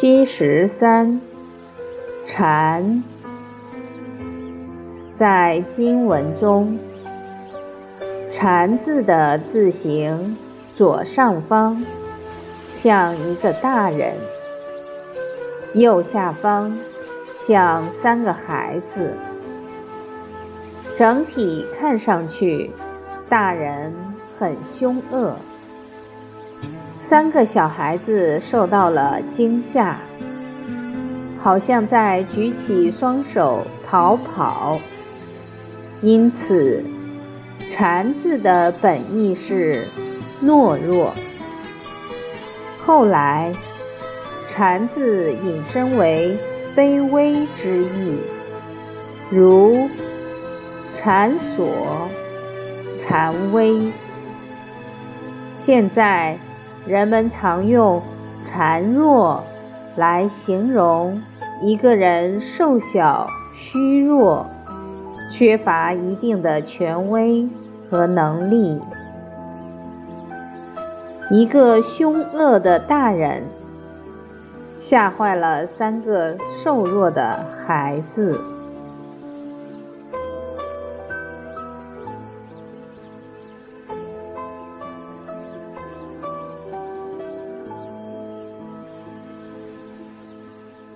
七十三，禅。在经文中，“禅”字的字形左上方像一个大人，右下方像三个孩子。整体看上去，大人很凶恶。三个小孩子受到了惊吓，好像在举起双手逃跑。因此，“禅”字的本意是懦弱。后来，“禅”字引申为卑微之意，如禅所、禅微。现在。人们常用“孱弱”来形容一个人瘦小、虚弱，缺乏一定的权威和能力。一个凶恶的大人吓坏了三个瘦弱的孩子。